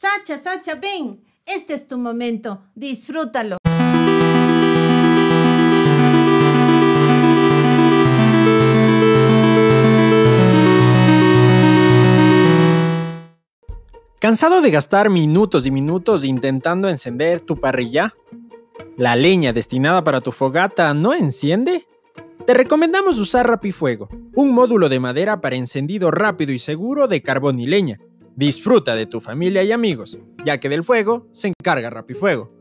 Sacha, Sacha, ven. Este es tu momento. Disfrútalo. ¿Cansado de gastar minutos y minutos intentando encender tu parrilla? ¿La leña destinada para tu fogata no enciende? Te recomendamos usar Rapifuego, un módulo de madera para encendido rápido y seguro de carbón y leña. Disfruta de tu familia y amigos, ya que del fuego se encarga Rapifuego.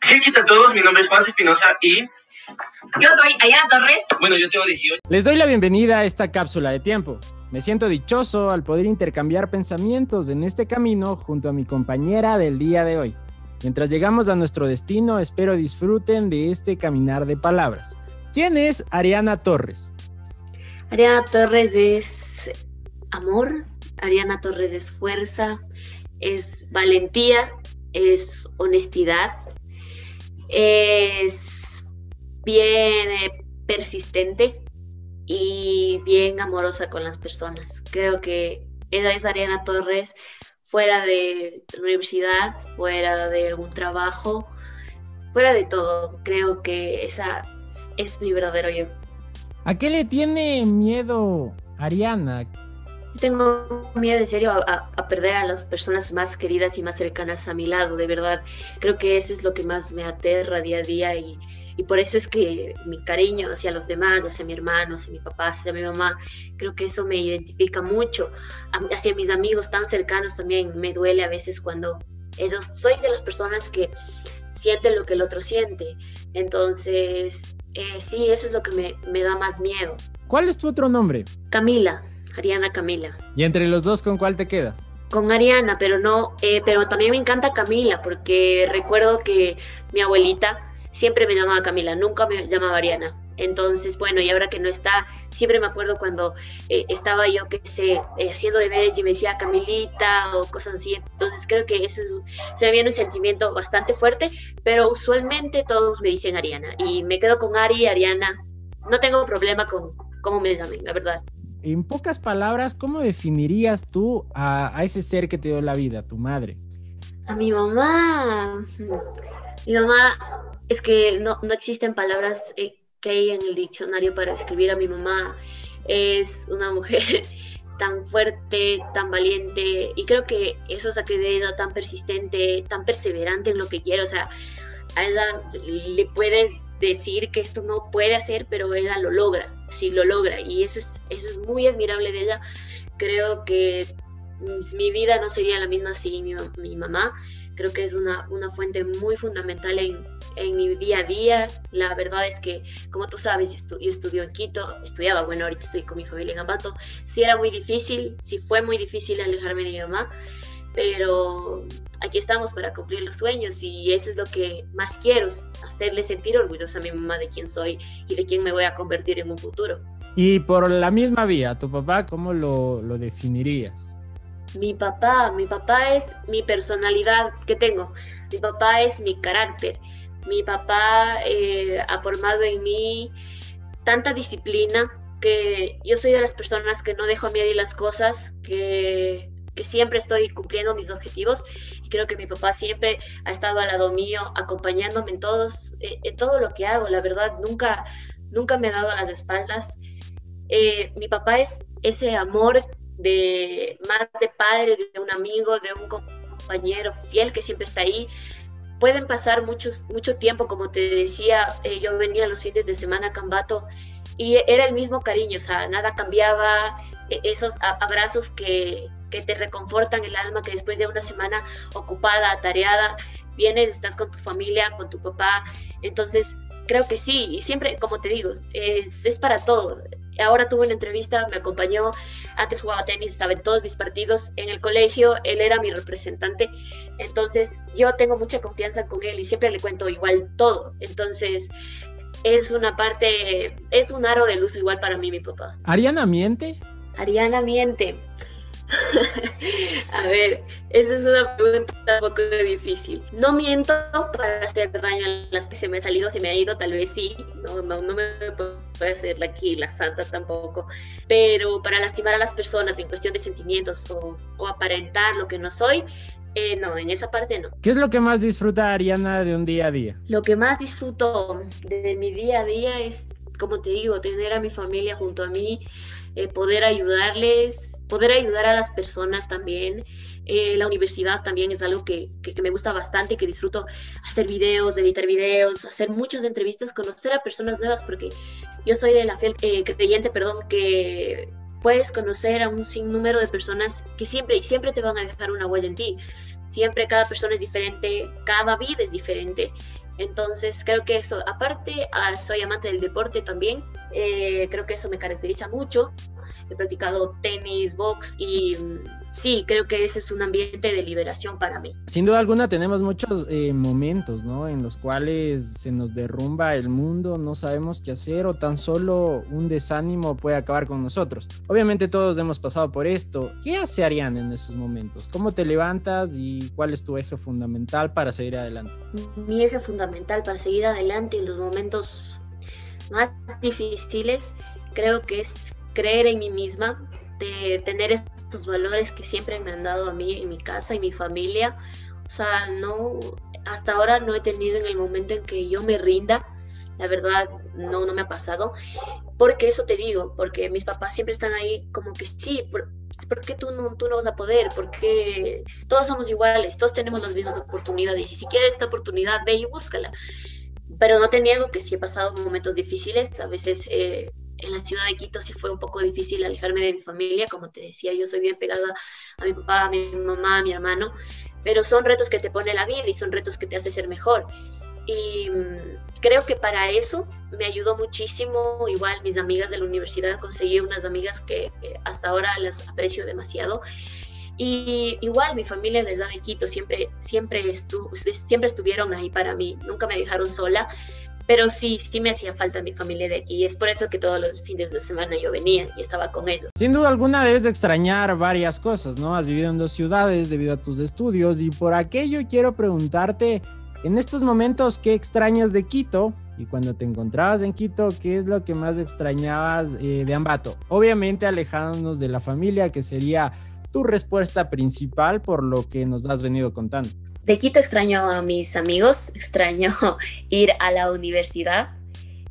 ¿Qué a todos? Mi nombre es Juan Espinosa y yo soy Ayana Torres. Bueno, yo tengo 18. Les doy la bienvenida a esta cápsula de tiempo. Me siento dichoso al poder intercambiar pensamientos en este camino junto a mi compañera del día de hoy. Mientras llegamos a nuestro destino, espero disfruten de este caminar de palabras. ¿Quién es Ariana Torres? Ariana Torres es amor, Ariana Torres es fuerza, es valentía, es honestidad, es bien eh, persistente y bien amorosa con las personas. Creo que esa es Ariana Torres fuera de la universidad, fuera de algún trabajo, fuera de todo. Creo que esa es mi verdadero yo. ¿A qué le tiene miedo Ariana? Tengo miedo en serio a, a, perder a las personas más queridas y más cercanas a mi lado, de verdad. Creo que eso es lo que más me aterra día a día y, y por eso es que mi cariño hacia los demás, hacia mi hermano, hacia mi papá, hacia mi mamá, creo que eso me identifica mucho. Hacia mis amigos tan cercanos también me duele a veces cuando ellos, soy de las personas que sienten lo que el otro siente. Entonces, eh, sí, eso es lo que me, me da más miedo. ¿Cuál es tu otro nombre? Camila, Ariana Camila. ¿Y entre los dos con cuál te quedas? con Ariana, pero no, eh, pero también me encanta Camila, porque recuerdo que mi abuelita siempre me llamaba Camila, nunca me llamaba Ariana. Entonces, bueno, y ahora que no está, siempre me acuerdo cuando eh, estaba yo, que sé, eh, haciendo deberes y me decía Camilita o cosas así. Entonces, creo que eso se me viene un sentimiento bastante fuerte, pero usualmente todos me dicen Ariana. Y me quedo con Ari, Ariana. No tengo problema con cómo me llamen, la verdad. En pocas palabras, ¿cómo definirías tú a, a ese ser que te dio la vida, tu madre? A mi mamá. Mi mamá es que no, no existen palabras eh, que hay en el diccionario para describir a mi mamá. Es una mujer tan fuerte, tan valiente, y creo que eso saqué de ella tan persistente, tan perseverante en lo que quiere. O sea, a ella le puedes decir que esto no puede hacer, pero ella lo logra, sí lo logra, y eso es, eso es muy admirable de ella. Creo que mi vida no sería la misma sin mi, mi mamá creo que es una, una fuente muy fundamental en, en, mi día a día. La verdad es que, como tú sabes, yo, estudio en Quito, estudiaba, bueno, ahorita estoy con mi familia en Ambato. Sí era muy difícil, sí fue muy difícil alejarme de mi mamá, pero aquí estamos para cumplir los sueños y eso es lo que más quiero, hacerle sentir orgullosa a mi mamá de quién soy y de quién me voy a convertir en un futuro. Y por la misma vía, ¿tu papá cómo lo, lo definirías? mi papá, mi papá es mi personalidad que tengo, mi papá es mi carácter, mi papá eh, ha formado en mí tanta disciplina que yo soy de las personas que no dejo a y las cosas, que, siempre estoy cumpliendo mis objetivos y creo que mi papá siempre ha estado al lado mío, acompañándome en, eh, todo lo que hago, la verdad, nunca, nunca me ha dado las espaldas. Eh, mi papá es ese amor de más de padre, de un amigo, de un compañero fiel que siempre está ahí. Pueden pasar muchos, mucho tiempo, como te decía, eh, yo venía los fines de semana a Cambato y era el mismo cariño, o sea, nada cambiaba, e, esos abrazos que, que te reconfortan el alma, que después de una semana ocupada, atareada, vienes, estás con tu familia, con tu papá, entonces creo que sí, y siempre, como te digo, es, es para todo ahora tuve una entrevista, me acompañó, antes jugaba tenis, estaba en todos mis partidos, en el colegio, él era mi representante, entonces yo tengo mucha confianza con él y siempre le cuento igual todo, entonces es una parte, es un aro de luz igual para mí mi papá. ¿Ariana miente? Ariana miente. A ver, esa es una pregunta un poco difícil. No miento para hacer daño a las que se me ha salido, se me ha ido, tal vez sí. No, no, no me puede hacer aquí la santa tampoco. Pero para lastimar a las personas en cuestión de sentimientos o, o aparentar lo que no soy, eh, no, en esa parte no. ¿Qué es lo que más disfruta Ariana de un día a día? Lo que más disfruto de mi día a día es, como te digo, tener a mi familia junto a mí, eh, poder ayudarles, poder ayudar a las personas también. Eh, la universidad también es algo que, que, me gusta bastante, que disfruto hacer videos, editar videos, hacer muchas entrevistas, conocer a personas nuevas, porque yo soy de la fiel creyente, perdón, que puedes conocer a un sinnúmero de personas que siempre y siempre te van a dejar una huella en ti. Siempre cada persona es diferente, cada vida es diferente. Entonces creo que eso, aparte ah, soy amante del deporte también, eh, creo que eso me caracteriza mucho. He practicado tenis, box y sí, creo que ese es un ambiente de liberación para mí. Sin duda alguna tenemos muchos eh, momentos, ¿no? En los cuales se nos derrumba el mundo, no sabemos qué hacer o tan solo un desánimo puede acabar con nosotros. Obviamente todos hemos pasado por esto. ¿Qué hace Ariane en esos momentos? ¿Cómo te levantas y cuál es tu eje fundamental para seguir adelante? Mi eje fundamental para seguir adelante en los momentos más difíciles creo que es creer en mí misma, de tener estos valores que siempre me han dado a mí en mi casa y mi familia. O sea, no, hasta ahora no he tenido en el momento en que yo me rinda, la verdad no, no me ha pasado. Porque eso te digo, porque mis papás siempre están ahí como que sí, ¿por, qué tú no, tú no vas a poder? Porque todos somos iguales, todos tenemos las mismas oportunidades y si quieres esta oportunidad, ve y búscala. Pero no te niego que sí he pasado momentos difíciles, a veces eh, en la ciudad de Quito sí fue un poco difícil alejarme de mi familia, como te decía, yo soy bien pegada a mi papá, a mi mamá, a mi hermano, pero son retos que te pone la vida y son retos que te hace ser mejor. Y mm, creo que para eso me ayudó muchísimo, igual mis amigas de la universidad, conseguí unas amigas que hasta ahora las aprecio demasiado. Y igual mi familia de de Quito siempre, siempre, estu siempre estuvieron ahí para mí, nunca me dejaron sola pero sí, sí me hacía falta mi familia de aquí. Es por eso que todos los fines de semana yo venía y estaba con ellos. Sin duda alguna debes de extrañar varias cosas, ¿no? Has vivido en dos ciudades debido a tus estudios y por aquello quiero preguntarte, en estos momentos, ¿qué extrañas de Quito? Y cuando te encontrabas en Quito, ¿qué es lo que más extrañabas eh, de Ambato? Obviamente alejándonos de la familia, que sería tu respuesta principal por lo que nos has venido contando. De Quito extraño a mis amigos, extraño ir a la universidad,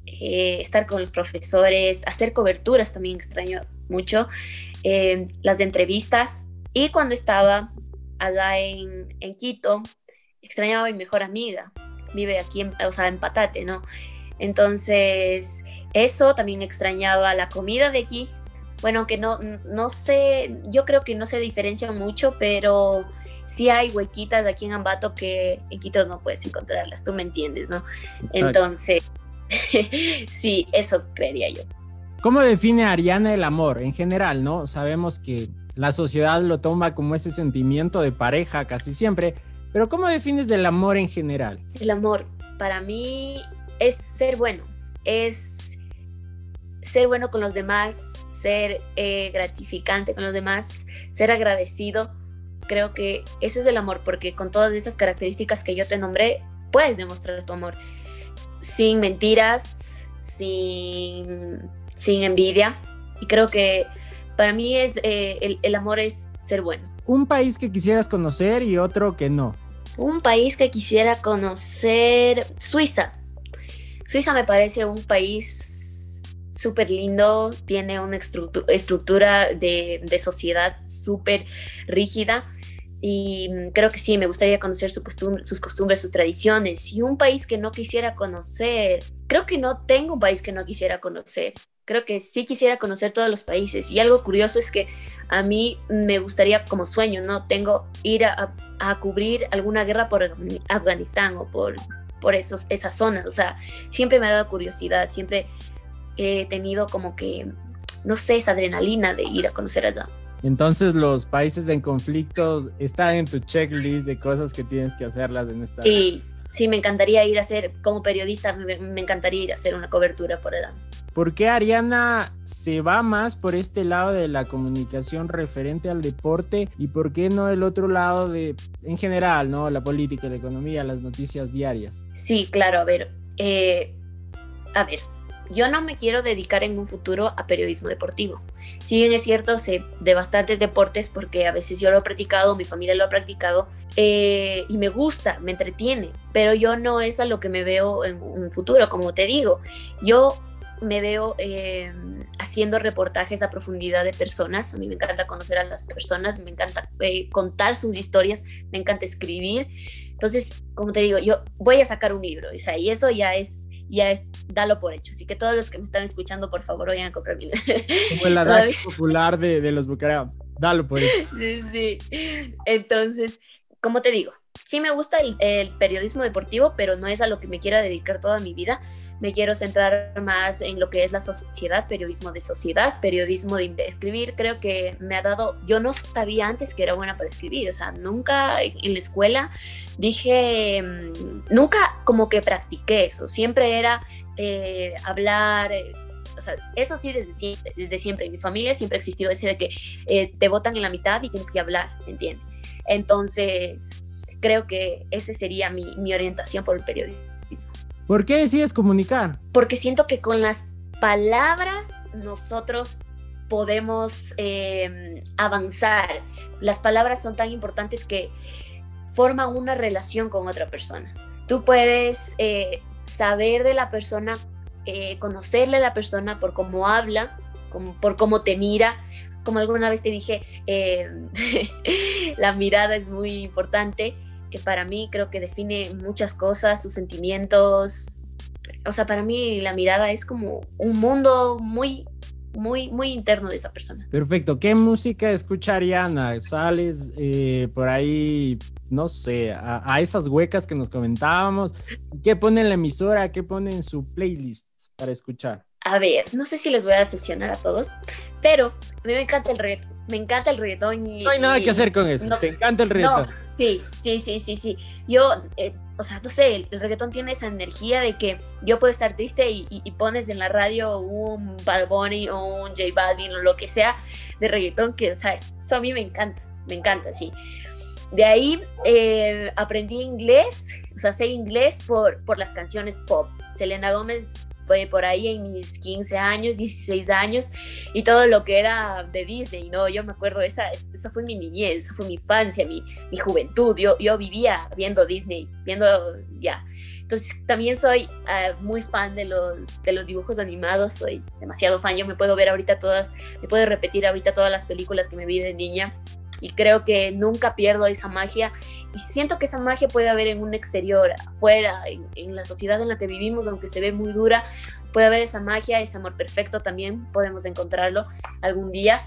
eh, estar con los profesores, hacer coberturas también extraño mucho, eh, las entrevistas. Y cuando estaba allá en, en, Quito, extrañaba a mi mejor amiga, vive aquí, en, o sea, en Patate, ¿no? Entonces, eso también extrañaba la comida de aquí. Bueno, que no, no sé, yo creo que no se diferencia mucho, pero sí hay huequitas aquí en Ambato que en Quito no puedes encontrarlas, tú me entiendes, ¿no? Entonces, sí, eso creería yo. ¿Cómo define Ariana el amor en general, no? Sabemos que la sociedad lo toma como ese sentimiento de pareja casi siempre, pero ¿cómo defines el amor en general? El amor para mí es ser bueno, es ser bueno con los demás, ser eh, gratificante con los demás, ser agradecido creo que eso es el amor, porque con todas esas características que yo te nombré, puedes demostrar tu amor. Sin mentiras, sin, sin envidia. Y creo que para mí es, eh, el, el amor es ser bueno. Un país que quisieras conocer y otro que no. Un país que quisiera conocer, Suiza. Suiza me parece un país súper lindo, tiene una estructura de, sociedad súper rígida y mm, creo que sí, me gustaría conocer su sus costumbres, sus tradiciones. Y un país que no quisiera conocer, creo que no tengo un país que no quisiera conocer. Creo que sí quisiera conocer todos los países. Y algo curioso es que a mí me gustaría como sueño, ¿no? Tengo ir a, a cubrir alguna guerra por Afganistán o por, por esos, esas zonas. O sea, siempre me ha dado curiosidad, siempre he tenido como que, no sé, esa adrenalina de ir a conocer allá. Entonces los países en conflicto están en tu checklist de cosas que tienes que hacerlas en esta... Sí, sí, me encantaría ir a hacer, como periodista, me, encantaría ir a hacer una cobertura por edad. ¿Por qué Ariana se va más por este lado de la comunicación referente al deporte y por qué no el otro lado de, en general, ¿no? La política, la economía, las noticias diarias. Sí, claro, a ver. Eh, a ver, yo no me quiero dedicar en un futuro a periodismo deportivo. Si bien es cierto, sé de bastantes deportes porque a veces yo lo he practicado, mi familia lo ha practicado eh, y me gusta, me entretiene, pero yo no es a lo que me veo en un futuro, como te digo. Yo me veo eh, haciendo reportajes a profundidad de personas. A mí me encanta conocer a las personas, me encanta eh, contar sus historias, me encanta escribir. Entonces, como te digo, yo voy a sacar un libro, o sea, y eso ya es ya es, dalo por hecho. Así que todos los que me están escuchando, por favor, vayan a comprar mi Como el adagio popular de, de los bucaram, dalo por hecho. Sí, sí. Entonces, como te digo, sí me gusta el, el, periodismo deportivo, pero no es a lo que me quiera dedicar toda mi vida me quiero centrar más en lo que es la sociedad, periodismo de sociedad, periodismo de escribir. Creo que me ha dado, yo no sabía antes que era buena para escribir, o sea, nunca en la escuela dije, mm, nunca como que practiqué eso, siempre era eh, hablar. Eh, o sea, eso sí desde siempre, desde siempre. En mi familia siempre ha existido ese de que eh, te votan en la mitad y tienes que hablar, ¿entiendes? Entonces, creo que esa sería mi, mi orientación por el periodismo. ¿Por qué decides comunicar? Porque siento que con las palabras nosotros podemos eh, avanzar. Las palabras son tan importantes que forman una relación con otra persona. Tú puedes eh, saber de la persona, eh, conocerle a la persona por cómo habla, por cómo te mira. Como alguna vez te dije, la mirada es muy importante que para mí creo que define muchas cosas, sus sentimientos. O sea, para mí la mirada es como un mundo muy, muy, muy interno de esa persona. Perfecto. ¿Qué música escucha Ariana? ¿Sales eh, por ahí, no sé, a, a, esas huecas que nos comentábamos? ¿Qué pone en la emisora? ¿Qué pone en su playlist para escuchar? A ver, no sé si les voy a decepcionar a todos, pero a mí me encanta el reggaetón. Me encanta el reggaetón. Y, no hay nada y, que hacer con eso. No, ¿Te encanta el reggaetón? No, sí, sí, sí, sí, sí. Yo, eh, o sea, no sé, el, reggaetón tiene esa energía de que yo puedo estar triste y, pones en la radio un Bad Bunny o un J Balvin o lo que sea de reggaetón, que, o sea, eso a mí me encanta, me encanta, sí. De ahí eh, aprendí inglés, o sea, sé inglés por, por las canciones pop. Selena Gómez por ahí en mis 15 años, 16 años, y todo lo que era de Disney, ¿no? Yo me acuerdo, esa, esa fue mi niñez, esa fue mi infancia, mi, mi juventud, yo, yo vivía viendo Disney, viendo, ya. Entonces también soy uh, muy fan de los, de los dibujos animados, soy demasiado fan, yo me puedo ver ahorita todas, me puedo repetir ahorita todas las películas que me vi de niña y creo que nunca pierdo esa magia. Y siento que esa magia puede haber en un exterior, afuera, en, en, la sociedad en la que vivimos, aunque se ve muy dura, puede haber esa magia, ese amor perfecto también, podemos encontrarlo algún día,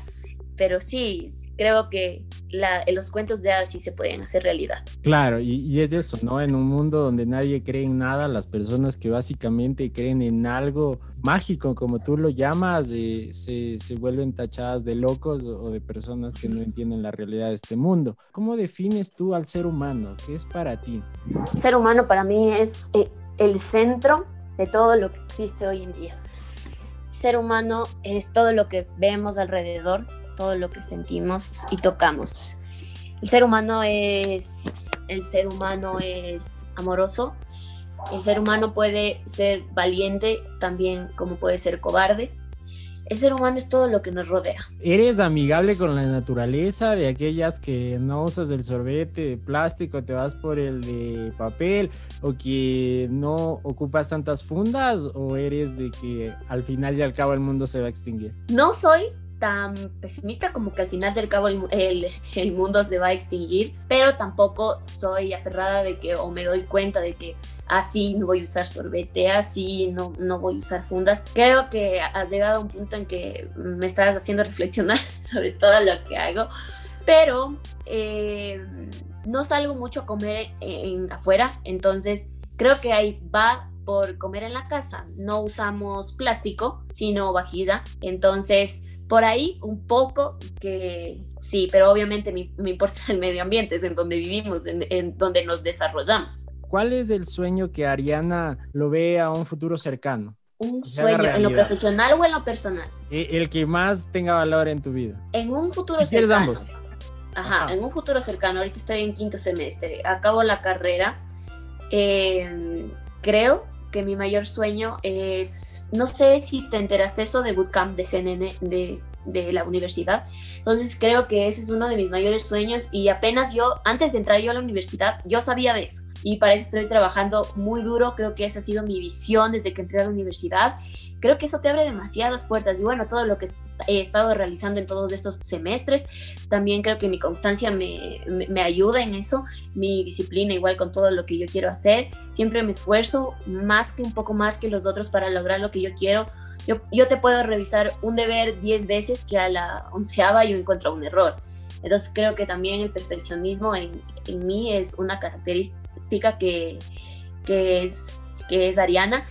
pero sí, creo que la, los cuentos de hadas sí se pueden hacer realidad. Claro, y, y, es eso, ¿no? En un mundo donde nadie cree en nada, las personas que básicamente creen en algo mágico, como tú lo llamas, eh, se, se, vuelven tachadas de locos o de personas que no entienden la realidad de este mundo. ¿Cómo defines tú al ser humano? ¿Qué es para ti? Ser humano para mí es eh, el centro de todo lo que existe hoy en día. Ser humano es todo lo que vemos alrededor, todo lo que sentimos y tocamos. El ser humano es el ser humano es amoroso. El ser humano puede ser valiente también como puede ser cobarde. El ser humano es todo lo que nos rodea. ¿Eres amigable con la naturaleza? De aquellas que no usas el sorbete de plástico, te vas por el de papel, o que no ocupas tantas fundas, o eres de que al final y al cabo el mundo se va a extinguir? No soy tan pesimista como que al final del cabo el, el, el, mundo se va a extinguir, pero tampoco soy aferrada de que o me doy cuenta de que así no voy a usar sorbete, así no, no voy a usar fundas. Creo que has llegado a un punto en que me estás haciendo reflexionar sobre todo lo que hago, pero eh, no salgo mucho a comer en, afuera, entonces creo que ahí va por comer en la casa. No usamos plástico, sino vajilla, entonces por ahí un poco que sí, pero obviamente me, me, importa el medio ambiente, es en donde vivimos, en, en, donde nos desarrollamos. ¿Cuál es el sueño que Ariana lo ve a un futuro cercano? un sueño en lo profesional o en lo personal. E- El que más tenga valor en tu vida. En un futuro Si cercano. ambos. Ajá, Ajá. en un futuro cercano, ahorita estoy en quinto semestre, acabo la carrera. eh, creo que mi mayor sueño es, no sé si te enteraste eso de Bootcamp de CNN de, de la universidad. Entonces creo que ese es uno de mis mayores sueños y apenas yo, antes de entrar yo a la universidad, yo sabía de eso. Y para eso estoy trabajando muy duro, creo que esa ha sido mi visión desde que entré a la universidad. Creo que eso te abre demasiadas puertas y bueno, todo lo que he estado realizando en todos estos semestres, también creo que mi constancia me, me, me ayuda en eso, mi disciplina igual con todo lo que yo quiero hacer, siempre me esfuerzo más que un poco más que los otros para lograr lo que yo quiero. Yo, yo te puedo revisar un deber 10 veces que a la onceava yo encuentro un error. Entonces creo que también el perfeccionismo en, en mí es una característica que, que, es, que es Ariana.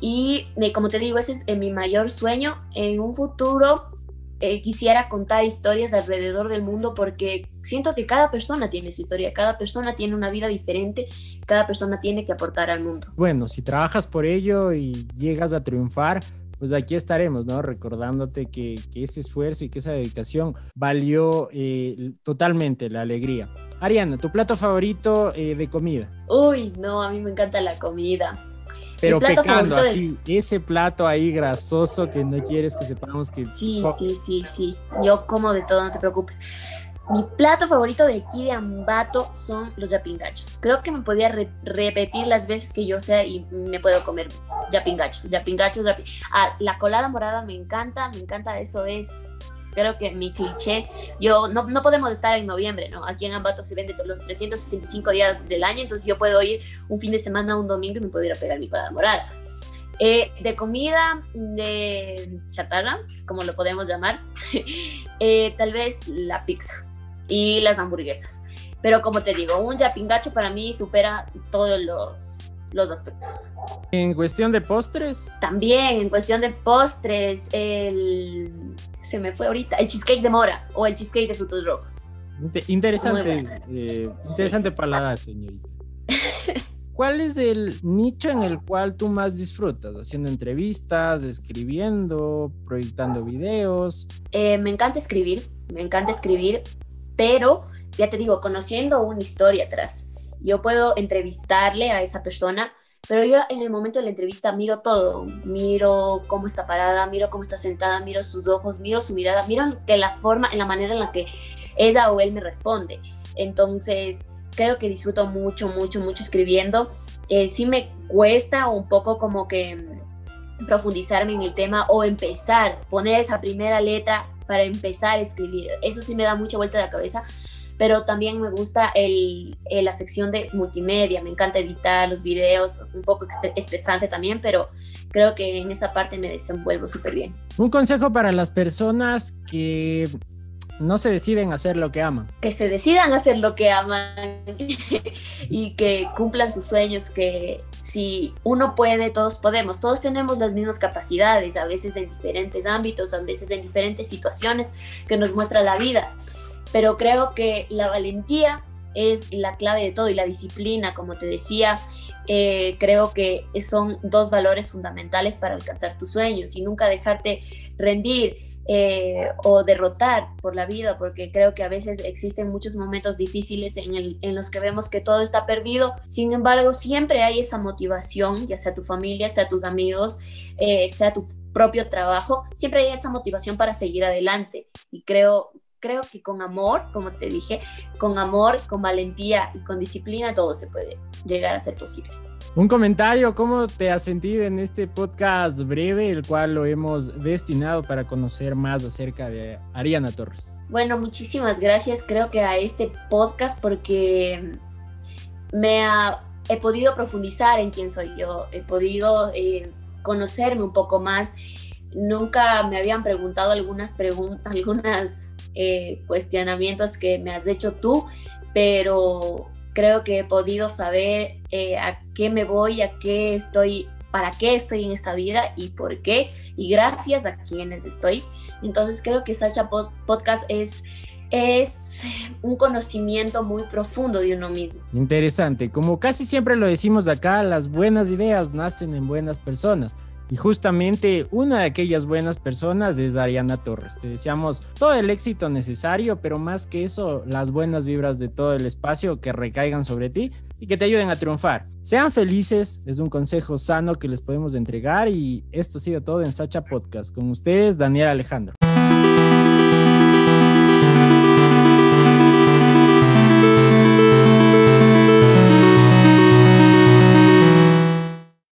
Y eh, como te digo, ese es eh, mi mayor sueño. En un futuro eh, quisiera contar historias alrededor del mundo porque siento que cada persona tiene su historia, cada persona tiene una vida diferente, cada persona tiene que aportar al mundo. Bueno, si trabajas por ello y llegas a triunfar, pues aquí estaremos, ¿no? Recordándote que, que ese esfuerzo y que esa dedicación valió eh, totalmente la alegría. Ariana, ¿tu plato favorito eh, de comida? Uy, no, a mí me encanta la comida. Pero pecando así, ese plato ahí grasoso que no quieres que sepamos que... Sí, sí, sí, sí. Yo como de todo, no te preocupes. Mi plato favorito de aquí de Ambato son los yapingachos. Creo que me podía re- repetir las veces que yo sea y me puedo comer yapingachos, yapingachos, yapi- Ah, la colada morada me encanta, me encanta, eso es, creo que mi cliché. Yo, no, no podemos estar en noviembre, ¿no? Aquí en Ambato se vende los 365 días del año, entonces yo puedo ir un fin de semana, un domingo y me puedo ir a pegar mi colada morada. Eh, de comida, de chatarra, como lo podemos llamar, eh, tal vez la pizza y las hamburguesas. Pero como te digo, un yapingacho para mí supera todos los, los aspectos. En cuestión de postres, También en cuestión de postres, el... Se me fue ahorita, el cheesecake de mora o el cheesecake de frutos rojos. inte- interesante, eh, interesante paladar, señorita. ¿Cuál es el nicho en el cual tú más disfrutas? ¿Haciendo entrevistas, escribiendo, proyectando videos? Eh, me encanta escribir, me encanta escribir, pero ya te digo, conociendo una historia atrás, yo puedo entrevistarle a esa persona, pero yo en el momento de la entrevista miro todo, miro cómo está parada, miro cómo está sentada, miro sus ojos, miro su mirada, miro que la forma, en la manera en la que ella o él me responde. Entonces, creo que disfruto mucho, mucho, mucho escribiendo. Eh, sí me cuesta un poco como que profundizarme en el tema o empezar, poner esa primera letra para empezar a escribir. Eso sí me da mucha vuelta de la cabeza, pero también me gusta el, el- la sección de multimedia, me encanta editar los videos, un poco estre- estresante también, pero creo que en esa parte me desenvuelvo súper bien. Un consejo para las personas que no se deciden hacer lo que aman. que se decidan a hacer lo que aman y que cumplan sus sueños, que si uno puede, todos podemos, todos tenemos las mismas capacidades, a veces en diferentes ámbitos, a veces en diferentes situaciones que nos muestra la vida, pero creo que la valentía es la clave de todo y la disciplina, como te decía, eh, creo que son dos valores fundamentales para alcanzar tus sueños y nunca dejarte rendir eh, o derrotar por la vida, porque creo que a veces existen muchos momentos difíciles en, el- en los que vemos que todo está perdido. Sin embargo, siempre hay esa motivación, ya sea tu familia, sea tus amigos, eh, sea tu propio trabajo, siempre hay esa motivación para seguir adelante. Y creo, creo que con amor, como te dije, con amor, con valentía y con disciplina, todo se puede llegar a ser posible. Un comentario, ¿cómo te has sentido en este podcast breve, el cual lo hemos destinado para conocer más acerca de Ariana Torres? Bueno, muchísimas gracias creo que a este podcast porque me he podido profundizar en quién soy yo, he podido eh, conocerme un poco más. Nunca me habían preguntado algunas preguntas, algunas eh, cuestionamientos que me has hecho tú, pero creo que he podido saber eh, a qué me voy, a qué estoy, para qué estoy en esta vida y por qué, y gracias a quienes estoy. Entonces creo que Sacha Pod- Podcast es, es un conocimiento muy profundo de uno mismo. Interesante, como casi siempre lo decimos acá, las buenas ideas nacen en buenas personas. Y justamente una de aquellas buenas personas es Ariana Torres. Te deseamos todo el éxito necesario, pero más que eso, las buenas vibras de todo el espacio que recaigan sobre ti y que te ayuden a triunfar. Sean felices, es un consejo sano que les podemos entregar y esto ha sido todo en Sacha Podcast. Con ustedes, Daniel Alejandro.